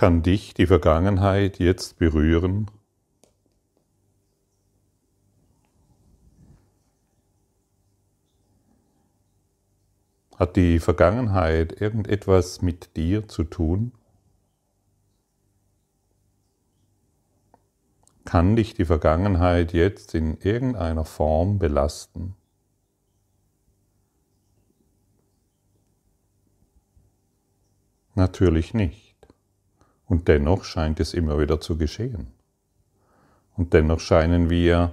Kann dich die Vergangenheit jetzt berühren? Hat die Vergangenheit irgendetwas mit dir zu tun? Kann dich die Vergangenheit jetzt in irgendeiner Form belasten? Natürlich nicht. Und dennoch scheint es immer wieder zu geschehen. Und dennoch scheinen wir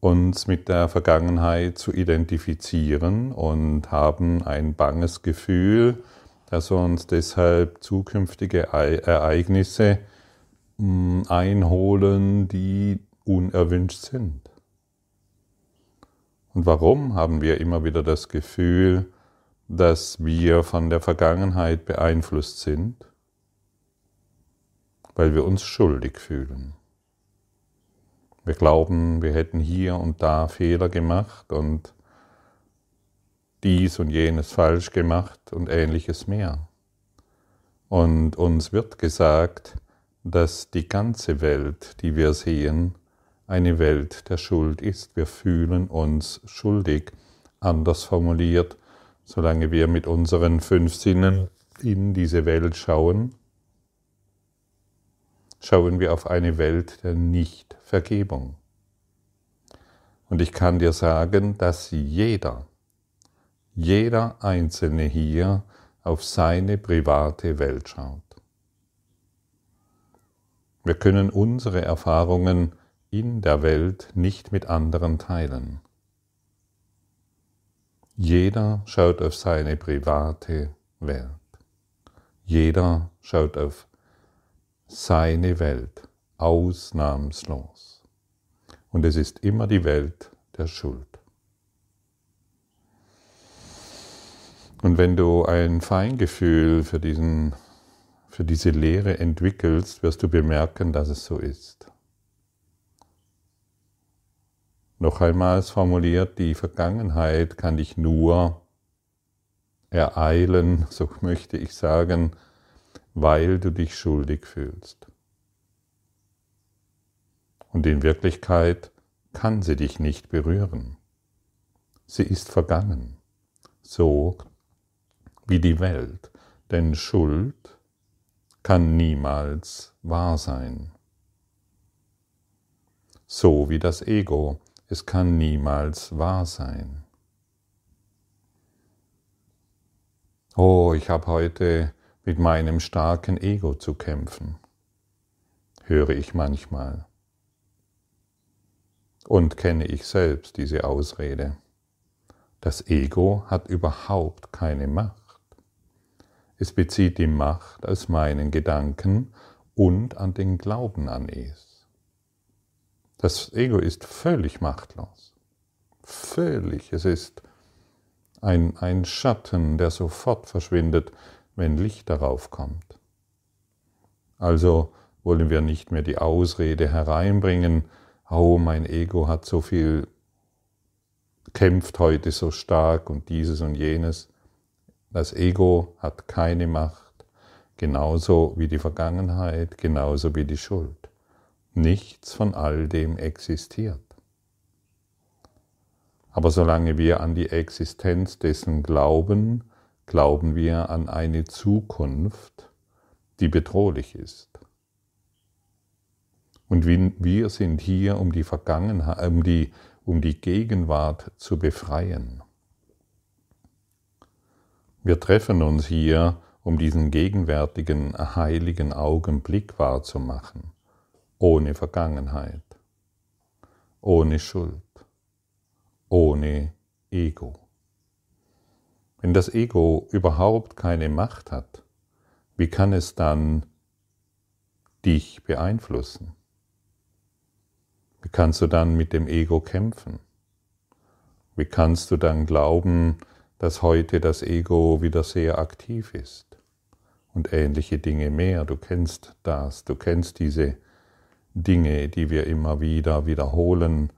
uns mit der Vergangenheit zu identifizieren und haben ein banges Gefühl, dass uns deshalb zukünftige Ereignisse hm, einholen, die unerwünscht sind. Und warum haben wir immer wieder das Gefühl, dass wir von der Vergangenheit beeinflusst sind? Weil wir uns schuldig fühlen. Wir glauben, wir hätten hier und da Fehler gemacht und dies und jenes falsch gemacht und ähnliches mehr. Und uns wird gesagt, dass die ganze Welt, die wir sehen, eine Welt der Schuld ist. Wir fühlen uns schuldig, anders formuliert, solange wir mit unseren fünf Sinnen in diese Welt schauen, schauen wir auf eine Welt der Nichtvergebung. Und ich kann dir sagen, dass jeder, jeder Einzelne hier auf seine private Welt schaut. Wir können unsere Erfahrungen in der Welt nicht mit anderen teilen. Jeder schaut auf seine private Welt. Jeder schaut auf seine Welt, ausnahmslos. Und es ist immer die Welt der Schuld. Und wenn du ein Feingefühl für, diesen, für diese Lehre entwickelst, wirst du bemerken, dass es so ist. Noch einmal formuliert, die Vergangenheit kann dich nur ereilen, so möchte ich sagen, weil du dich schuldig fühlst. Und in Wirklichkeit kann sie dich nicht berühren. Sie ist vergangen, so wie die Welt, denn Schuld kann niemals wahr sein. So wie das Ego, es kann niemals wahr sein. Oh, ich habe heute mit meinem starken Ego zu kämpfen, höre ich manchmal. Und kenne ich selbst diese Ausrede. Das Ego hat überhaupt keine Macht. Es bezieht die Macht aus meinen Gedanken und an den Glauben an es. Das Ego ist völlig machtlos. Völlig. Es ist ein, ein Schatten, der sofort verschwindet, wenn Licht darauf kommt. Also wollen wir nicht mehr die Ausrede hereinbringen, oh, mein Ego hat so viel, kämpft heute so stark und dieses und jenes. Das Ego hat keine Macht, genauso wie die Vergangenheit, genauso wie die Schuld. Nichts von all dem existiert. Aber solange wir an die Existenz dessen glauben, glauben wir an eine Zukunft, die bedrohlich ist. Und wir sind hier, um die Vergangenheit, um die, um die Gegenwart zu befreien. Wir treffen uns hier, um diesen gegenwärtigen heiligen Augenblick wahrzumachen, ohne Vergangenheit, ohne Schuld, ohne Ego. Wenn das Ego überhaupt keine Macht hat, wie kann es dann dich beeinflussen? Wie kannst du dann mit dem Ego kämpfen? Wie kannst du dann glauben, dass heute das Ego wieder sehr aktiv ist? Und ähnliche Dinge mehr. Du kennst das, du kennst diese Dinge, die wir immer wieder wiederholen,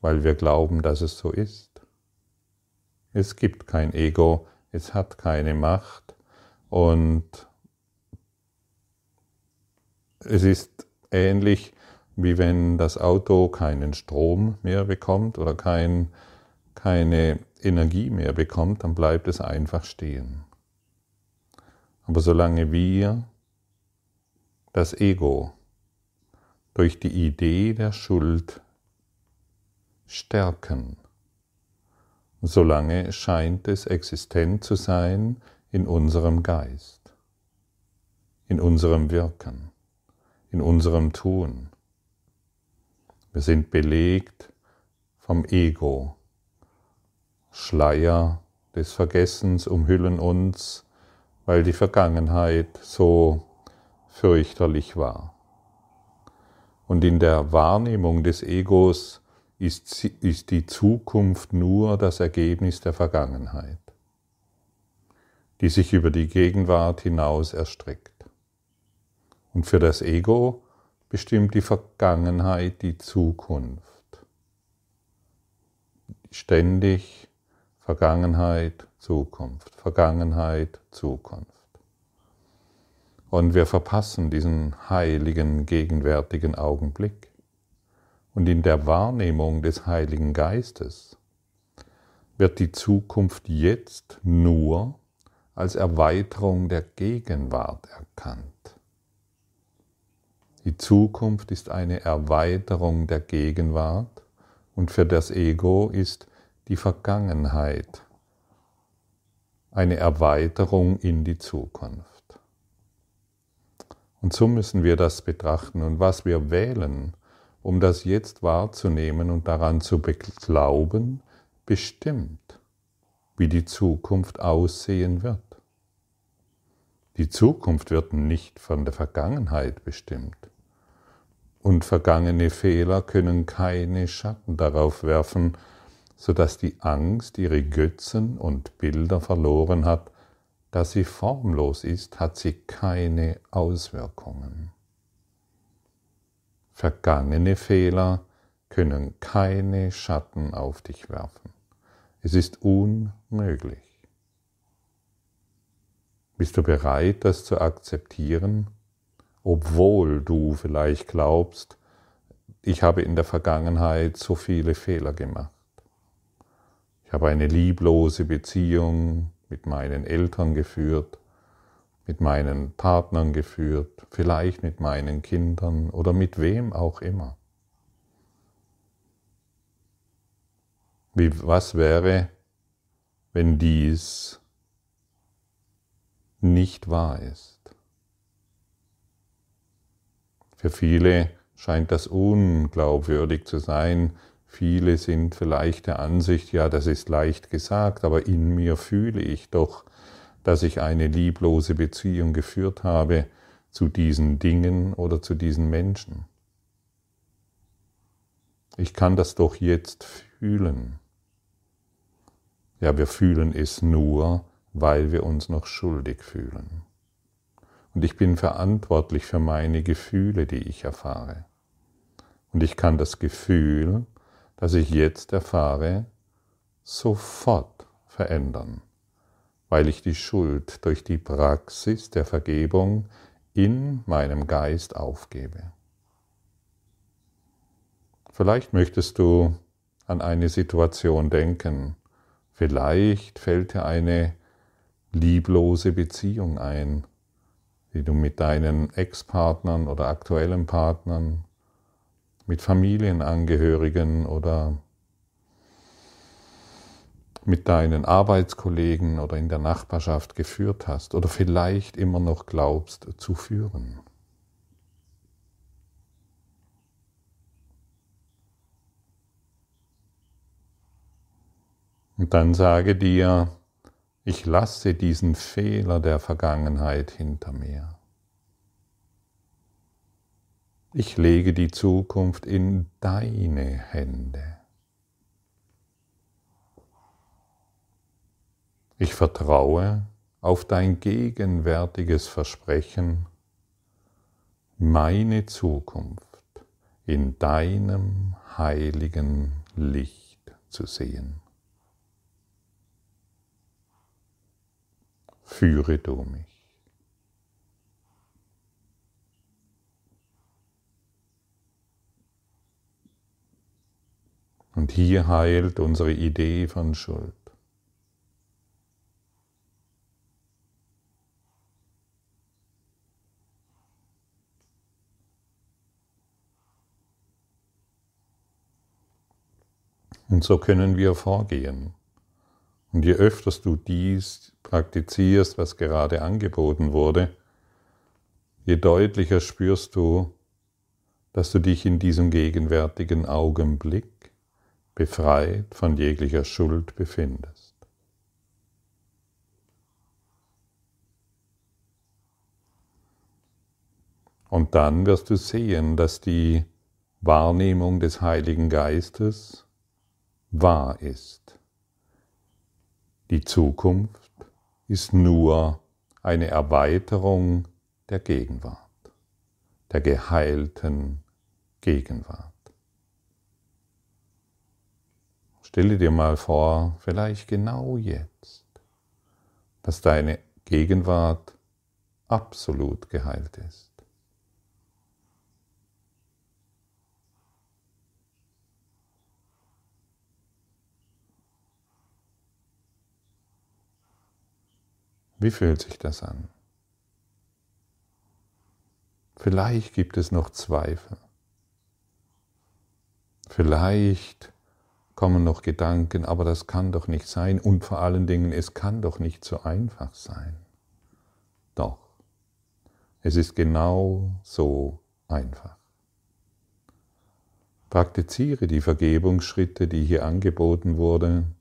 weil wir glauben, dass es so ist. Es gibt kein Ego, es hat keine Macht und es ist ähnlich wie wenn das Auto keinen Strom mehr bekommt oder kein, keine Energie mehr bekommt, dann bleibt es einfach stehen. Aber solange wir das Ego durch die Idee der Schuld stärken, solange scheint es existent zu sein in unserem Geist, in unserem Wirken, in unserem Tun. Wir sind belegt vom Ego. Schleier des Vergessens umhüllen uns, weil die Vergangenheit so fürchterlich war. Und in der Wahrnehmung des Egos ist, ist die Zukunft nur das Ergebnis der Vergangenheit, die sich über die Gegenwart hinaus erstreckt. Und für das Ego bestimmt die Vergangenheit die Zukunft. Ständig Vergangenheit, Zukunft, Vergangenheit, Zukunft. Und wir verpassen diesen heiligen, gegenwärtigen Augenblick. Und in der Wahrnehmung des Heiligen Geistes wird die Zukunft jetzt nur als Erweiterung der Gegenwart erkannt. Die Zukunft ist eine Erweiterung der Gegenwart und für das Ego ist die Vergangenheit eine Erweiterung in die Zukunft. Und so müssen wir das betrachten und was wir wählen, um das jetzt wahrzunehmen und daran zu glauben, bestimmt, wie die Zukunft aussehen wird. Die Zukunft wird nicht von der Vergangenheit bestimmt und vergangene Fehler können keine Schatten darauf werfen, so dass die Angst ihre Götzen und Bilder verloren hat, da sie formlos ist, hat sie keine Auswirkungen. Vergangene Fehler können keine Schatten auf dich werfen. Es ist unmöglich. Bist du bereit, das zu akzeptieren? obwohl du vielleicht glaubst, ich habe in der Vergangenheit so viele Fehler gemacht. Ich habe eine lieblose Beziehung mit meinen Eltern geführt, mit meinen Partnern geführt, vielleicht mit meinen Kindern oder mit wem auch immer. Wie, was wäre, wenn dies nicht wahr ist? Für viele scheint das unglaubwürdig zu sein. Viele sind vielleicht der Ansicht, ja, das ist leicht gesagt, aber in mir fühle ich doch, dass ich eine lieblose Beziehung geführt habe zu diesen Dingen oder zu diesen Menschen. Ich kann das doch jetzt fühlen. Ja, wir fühlen es nur, weil wir uns noch schuldig fühlen. Und ich bin verantwortlich für meine Gefühle, die ich erfahre. Und ich kann das Gefühl, das ich jetzt erfahre, sofort verändern, weil ich die Schuld durch die Praxis der Vergebung in meinem Geist aufgebe. Vielleicht möchtest du an eine Situation denken, vielleicht fällt dir eine lieblose Beziehung ein, die du mit deinen Ex-Partnern oder aktuellen Partnern, mit Familienangehörigen oder mit deinen Arbeitskollegen oder in der Nachbarschaft geführt hast oder vielleicht immer noch glaubst zu führen. Und dann sage dir, ich lasse diesen Fehler der Vergangenheit hinter mir. Ich lege die Zukunft in deine Hände. Ich vertraue auf dein gegenwärtiges Versprechen, meine Zukunft in deinem heiligen Licht zu sehen. Führe du mich. Und hier heilt unsere Idee von Schuld. Und so können wir vorgehen. Und je öfters du dies praktizierst, was gerade angeboten wurde, je deutlicher spürst du, dass du dich in diesem gegenwärtigen Augenblick befreit von jeglicher Schuld befindest. Und dann wirst du sehen, dass die Wahrnehmung des Heiligen Geistes wahr ist. Die Zukunft ist nur eine Erweiterung der Gegenwart, der geheilten Gegenwart. Stelle dir mal vor, vielleicht genau jetzt, dass deine Gegenwart absolut geheilt ist. Wie fühlt sich das an? Vielleicht gibt es noch Zweifel. Vielleicht kommen noch Gedanken, aber das kann doch nicht sein. Und vor allen Dingen, es kann doch nicht so einfach sein. Doch, es ist genau so einfach. Praktiziere die Vergebungsschritte, die hier angeboten wurden,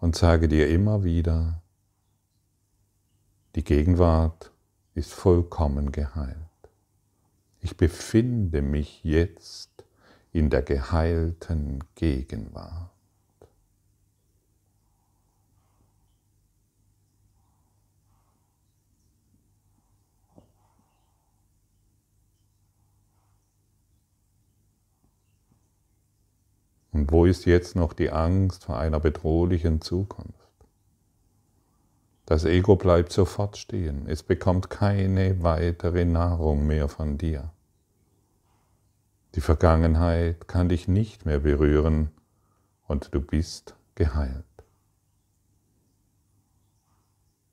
und sage dir immer wieder, die Gegenwart ist vollkommen geheilt. Ich befinde mich jetzt in der geheilten Gegenwart. Und wo ist jetzt noch die Angst vor einer bedrohlichen Zukunft? Das Ego bleibt sofort stehen. Es bekommt keine weitere Nahrung mehr von dir. Die Vergangenheit kann dich nicht mehr berühren und du bist geheilt.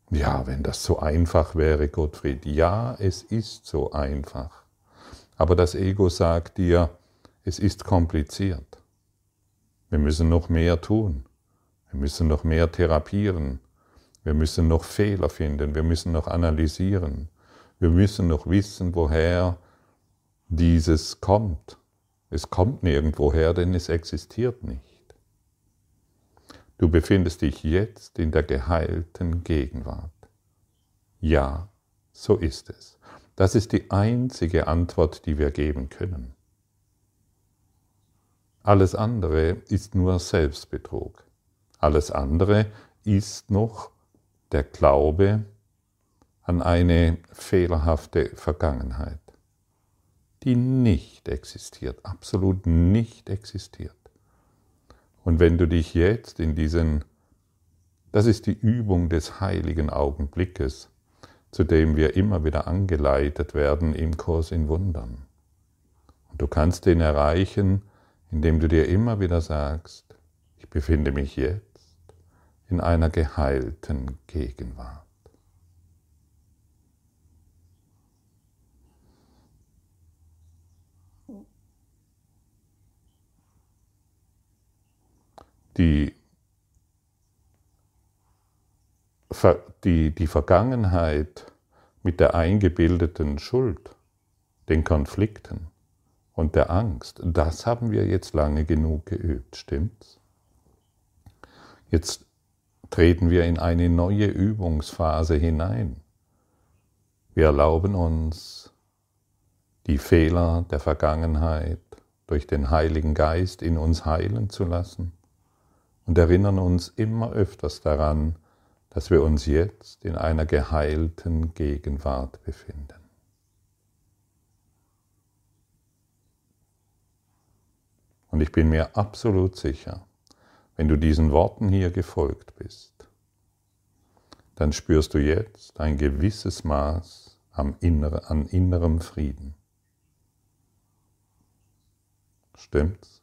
Ja, wenn das so einfach wäre, Gottfried. Ja, es ist so einfach. Aber das Ego sagt dir, es ist kompliziert. Wir müssen noch mehr tun. Wir müssen noch mehr therapieren. Wir müssen noch Fehler finden, wir müssen noch analysieren, wir müssen noch wissen, woher dieses kommt. Es kommt nirgendwoher, denn es existiert nicht. Du befindest dich jetzt in der geheilten Gegenwart. Ja, so ist es. Das ist die einzige Antwort, die wir geben können. Alles andere ist nur Selbstbetrug. Alles andere ist noch der Glaube an eine fehlerhafte Vergangenheit, die nicht existiert, absolut nicht existiert. Und wenn du dich jetzt in diesen, das ist die Übung des heiligen Augenblickes, zu dem wir immer wieder angeleitet werden im Kurs in Wundern. Und du kannst den erreichen, indem du dir immer wieder sagst, ich befinde mich jetzt in einer geheilten Gegenwart. Die, die, die Vergangenheit mit der eingebildeten Schuld, den Konflikten und der Angst, das haben wir jetzt lange genug geübt, stimmt's? Jetzt treten wir in eine neue Übungsphase hinein. Wir erlauben uns, die Fehler der Vergangenheit durch den Heiligen Geist in uns heilen zu lassen und erinnern uns immer öfters daran, dass wir uns jetzt in einer geheilten Gegenwart befinden. Und ich bin mir absolut sicher, wenn du diesen Worten hier gefolgt bist, dann spürst du jetzt ein gewisses Maß an innerem Frieden. Stimmt's?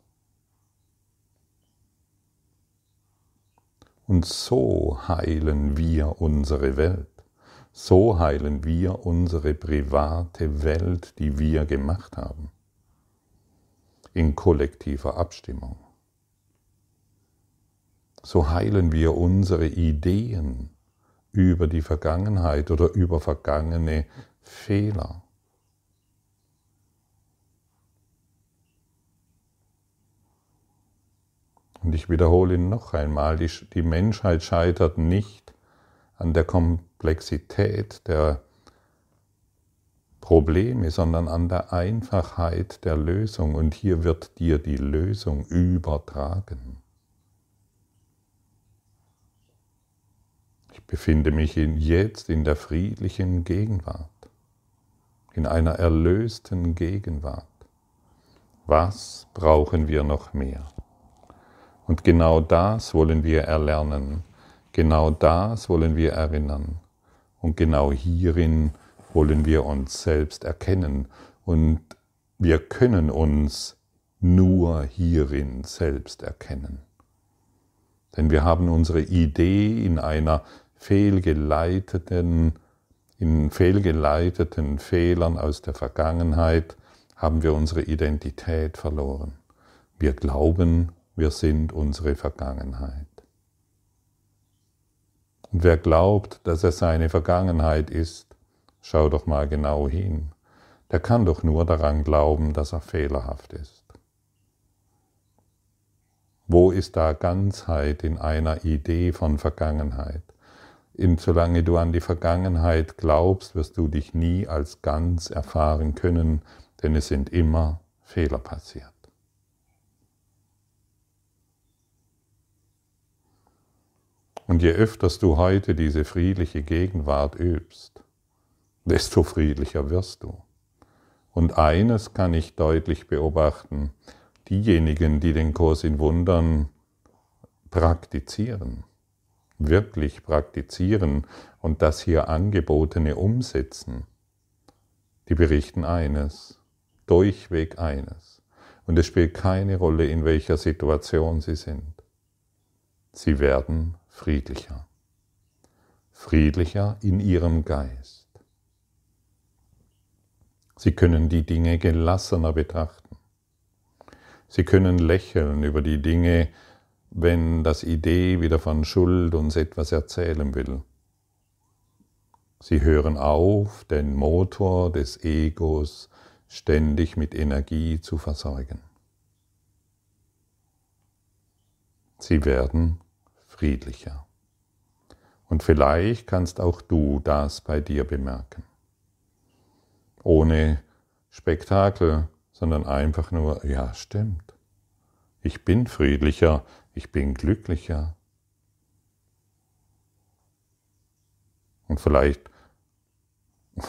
Und so heilen wir unsere Welt. So heilen wir unsere private Welt, die wir gemacht haben. In kollektiver Abstimmung. So heilen wir unsere Ideen über die Vergangenheit oder über vergangene Fehler. Und ich wiederhole noch einmal, die, die Menschheit scheitert nicht an der Komplexität der Probleme, sondern an der Einfachheit der Lösung. Und hier wird dir die Lösung übertragen. Befinde mich jetzt in der friedlichen Gegenwart, in einer erlösten Gegenwart. Was brauchen wir noch mehr? Und genau das wollen wir erlernen, genau das wollen wir erinnern. Und genau hierin wollen wir uns selbst erkennen. Und wir können uns nur hierin selbst erkennen. Denn wir haben unsere Idee in einer fehlgeleiteten, in fehlgeleiteten Fehlern aus der Vergangenheit haben wir unsere Identität verloren. Wir glauben, wir sind unsere Vergangenheit. Und wer glaubt, dass er seine Vergangenheit ist, schau doch mal genau hin. Der kann doch nur daran glauben, dass er fehlerhaft ist. Wo ist da Ganzheit in einer Idee von Vergangenheit? In, solange du an die Vergangenheit glaubst, wirst du dich nie als ganz erfahren können, denn es sind immer Fehler passiert. Und je öfters du heute diese friedliche Gegenwart übst, desto friedlicher wirst du. Und eines kann ich deutlich beobachten, diejenigen, die den Kurs in Wundern praktizieren, wirklich praktizieren und das hier angebotene umsetzen, die berichten eines, durchweg eines. Und es spielt keine Rolle, in welcher Situation sie sind. Sie werden friedlicher. Friedlicher in ihrem Geist. Sie können die Dinge gelassener betrachten. Sie können lächeln über die Dinge, wenn das Idee wieder von Schuld uns etwas erzählen will. Sie hören auf, den Motor des Egos ständig mit Energie zu versorgen. Sie werden friedlicher. Und vielleicht kannst auch du das bei dir bemerken. Ohne Spektakel, sondern einfach nur, ja stimmt. Ich bin friedlicher, ich bin glücklicher. Und vielleicht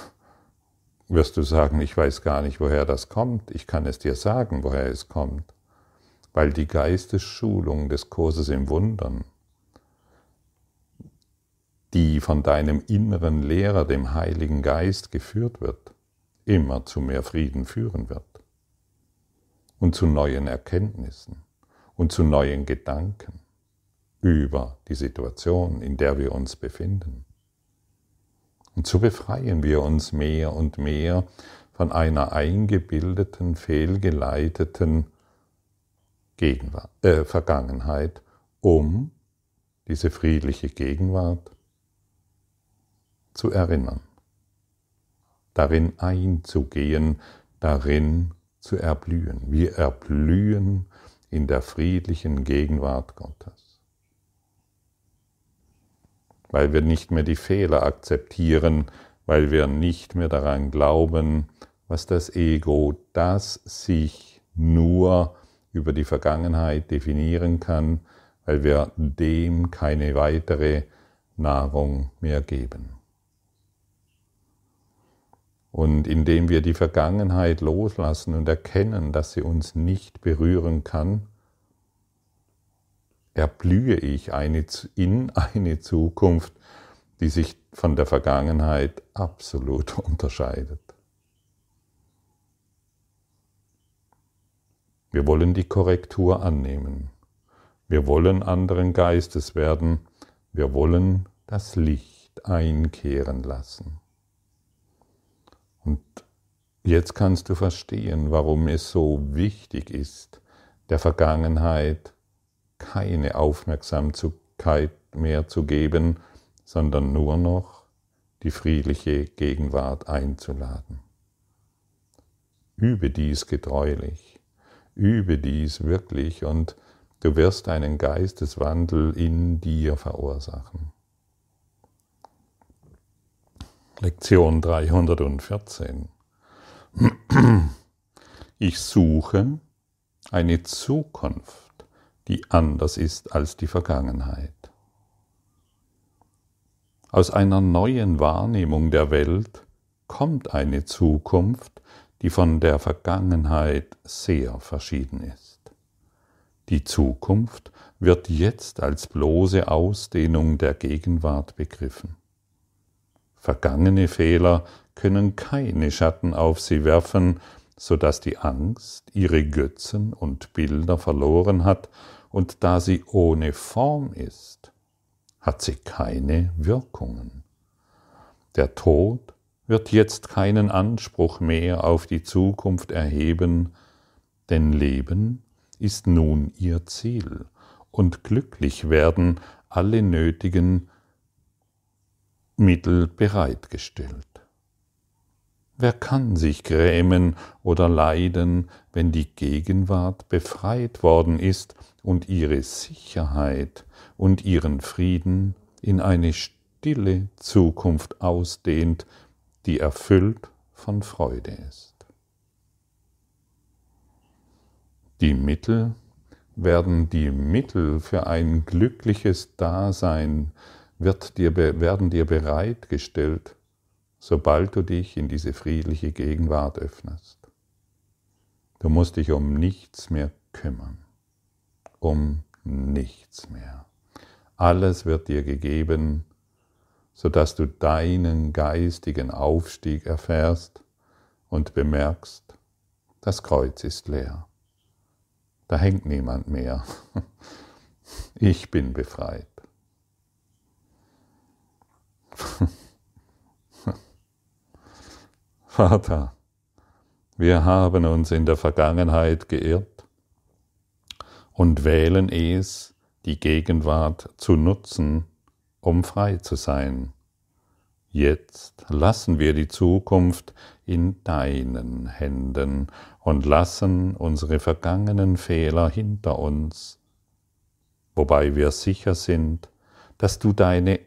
wirst du sagen, ich weiß gar nicht, woher das kommt. Ich kann es dir sagen, woher es kommt. Weil die Geistesschulung des Kurses im Wundern die von deinem inneren Lehrer, dem Heiligen Geist, geführt wird, immer zu mehr Frieden führen wird und zu neuen Erkenntnissen und zu neuen Gedanken über die Situation, in der wir uns befinden. Und so befreien wir uns mehr und mehr von einer eingebildeten, fehlgeleiteten Gegenwart, äh, Vergangenheit, um diese friedliche Gegenwart zu erinnern, darin einzugehen, darin zu erblühen. Wir erblühen in der friedlichen Gegenwart Gottes. Weil wir nicht mehr die Fehler akzeptieren, weil wir nicht mehr daran glauben, was das Ego, das sich nur über die Vergangenheit definieren kann, weil wir dem keine weitere Nahrung mehr geben. Und indem wir die Vergangenheit loslassen und erkennen, dass sie uns nicht berühren kann, erblühe ich eine, in eine Zukunft, die sich von der Vergangenheit absolut unterscheidet. Wir wollen die Korrektur annehmen. Wir wollen anderen Geistes werden Wir wollen das Licht einkehren lassen. Und jetzt kannst du verstehen, warum es so wichtig ist, der Vergangenheit keine Aufmerksamkeit mehr zu geben, sondern nur noch die friedliche Gegenwart einzuladen. Übe dies getreulich, übe dies wirklich und du wirst einen Geisteswandel in dir verursachen. Lektion 314. Ich suche eine Zukunft, die anders ist als die Vergangenheit. Aus einer neuen Wahrnehmung der Welt kommt eine Zukunft, die von der Vergangenheit sehr verschieden ist. Die Zukunft wird jetzt als bloße Ausdehnung der Gegenwart begriffen. Vergangene Fehler können keine Schatten auf sie werfen, so dass die Angst ihre Götzen und Bilder verloren hat, und da sie ohne Form ist, hat sie keine Wirkungen. Der Tod wird jetzt keinen Anspruch mehr auf die Zukunft erheben, denn Leben ist nun ihr Ziel und glücklich werden alle nötigen Mittel bereitgestellt. Wer kann sich grämen oder leiden, wenn die Gegenwart befreit worden ist und ihre Sicherheit und ihren Frieden in eine stille Zukunft ausdehnt, die erfüllt von Freude ist. Die Mittel werden die Mittel für ein glückliches Dasein wird dir, werden dir bereitgestellt, sobald du dich in diese friedliche Gegenwart öffnest. Du musst dich um nichts mehr kümmern, um nichts mehr. Alles wird dir gegeben, sodass du deinen geistigen Aufstieg erfährst und bemerkst, das Kreuz ist leer. Da hängt niemand mehr. Ich bin befreit. Vater, wir haben uns in der Vergangenheit geirrt und wählen es, die Gegenwart zu nutzen, um frei zu sein. Jetzt lassen wir die Zukunft in deinen Händen und lassen unsere vergangenen Fehler hinter uns, wobei wir sicher sind, dass du deine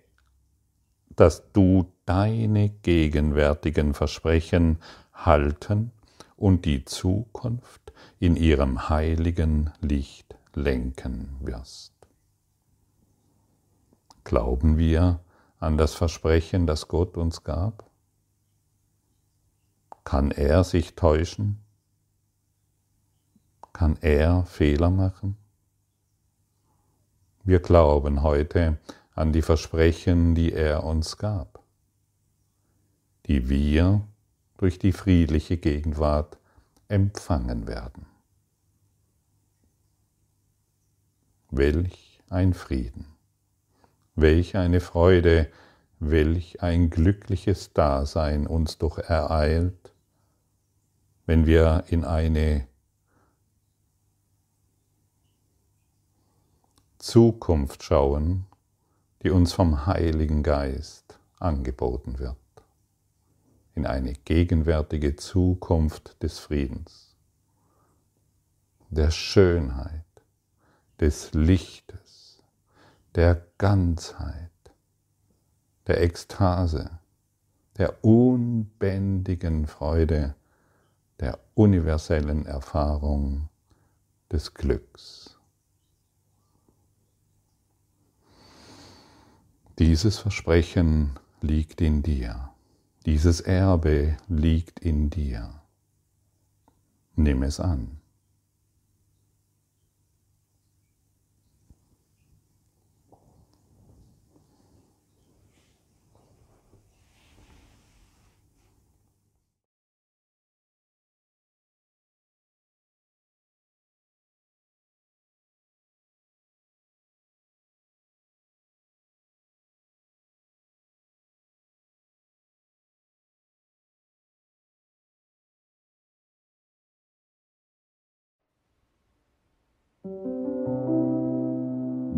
dass du deine gegenwärtigen Versprechen halten und die Zukunft in ihrem heiligen Licht lenken wirst. Glauben wir an das Versprechen, das Gott uns gab? Kann er sich täuschen? Kann er Fehler machen? Wir glauben heute an die Versprechen, die er uns gab, die wir durch die friedliche Gegenwart empfangen werden. Welch ein Frieden! Welch eine Freude, welch ein glückliches Dasein uns doch ereilt, wenn wir in eine Zukunft schauen, die uns vom Heiligen Geist angeboten wird, in eine gegenwärtige Zukunft des Friedens, der Schönheit, des Lichtes, der Ganzheit, der Ekstase, der unbändigen Freude, der universellen Erfahrung des Glücks. Dieses Versprechen liegt in dir, dieses Erbe liegt in dir. Nimm es an.